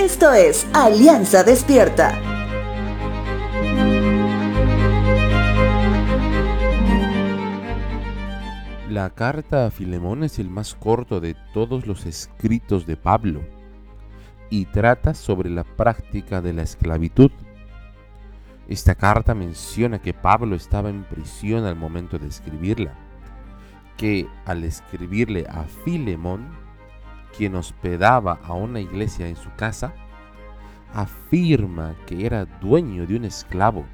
Esto es Alianza Despierta. La carta a Filemón es el más corto de todos los escritos de Pablo y trata sobre la práctica de la esclavitud. Esta carta menciona que Pablo estaba en prisión al momento de escribirla, que al escribirle a Filemón, quien hospedaba a una iglesia en su casa, afirma que era dueño de un esclavo.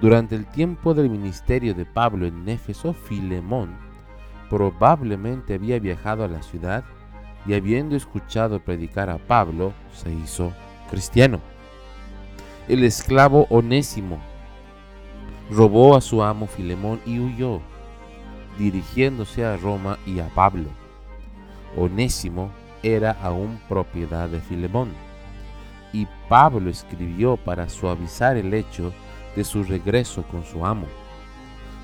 Durante el tiempo del ministerio de Pablo en Éfeso, Filemón probablemente había viajado a la ciudad y habiendo escuchado predicar a Pablo, se hizo cristiano. El esclavo Onésimo robó a su amo Filemón y huyó, dirigiéndose a Roma y a Pablo. Onésimo era aún propiedad de Filemón, y Pablo escribió para suavizar el hecho de su regreso con su amo.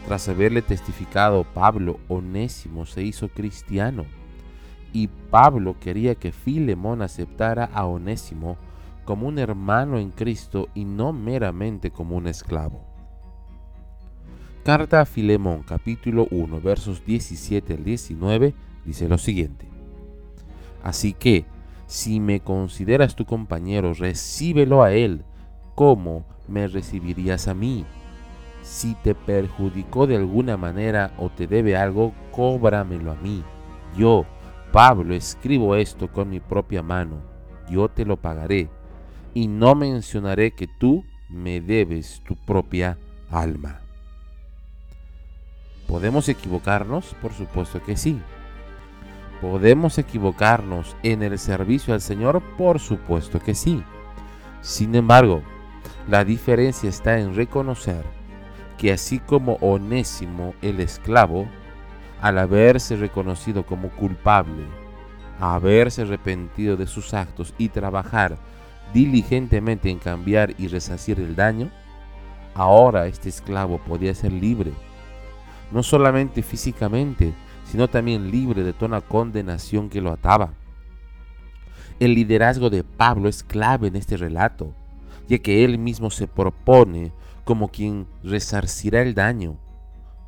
Tras haberle testificado Pablo, Onésimo se hizo cristiano y Pablo quería que Filemón aceptara a Onésimo como un hermano en Cristo y no meramente como un esclavo. Carta a Filemón capítulo 1 versos 17 al 19 dice lo siguiente. Así que, si me consideras tu compañero, recíbelo a él como me recibirías a mí. Si te perjudicó de alguna manera o te debe algo, cóbramelo a mí. Yo, Pablo, escribo esto con mi propia mano, yo te lo pagaré, y no mencionaré que tú me debes tu propia alma. ¿Podemos equivocarnos? Por supuesto que sí. ¿Podemos equivocarnos en el servicio al Señor? Por supuesto que sí. Sin embargo, la diferencia está en reconocer que así como Onésimo el esclavo al haberse reconocido como culpable, haberse arrepentido de sus actos y trabajar diligentemente en cambiar y resacir el daño, ahora este esclavo podía ser libre, no solamente físicamente, sino también libre de toda condenación que lo ataba. El liderazgo de Pablo es clave en este relato, ya que él mismo se propone como quien resarcirá el daño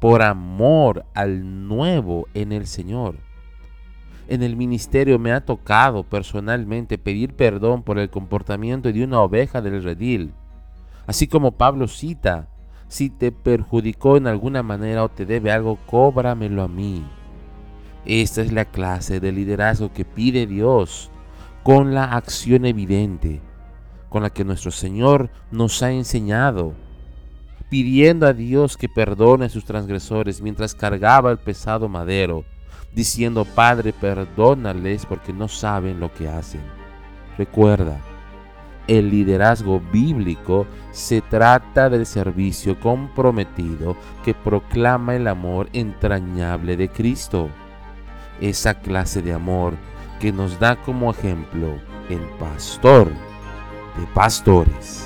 por amor al nuevo en el Señor. En el ministerio me ha tocado personalmente pedir perdón por el comportamiento de una oveja del redil. Así como Pablo cita, si te perjudicó en alguna manera o te debe algo, cóbramelo a mí. Esta es la clase de liderazgo que pide Dios con la acción evidente, con la que nuestro Señor nos ha enseñado pidiendo a Dios que perdone a sus transgresores mientras cargaba el pesado madero, diciendo, Padre, perdónales porque no saben lo que hacen. Recuerda, el liderazgo bíblico se trata del servicio comprometido que proclama el amor entrañable de Cristo. Esa clase de amor que nos da como ejemplo el pastor de pastores.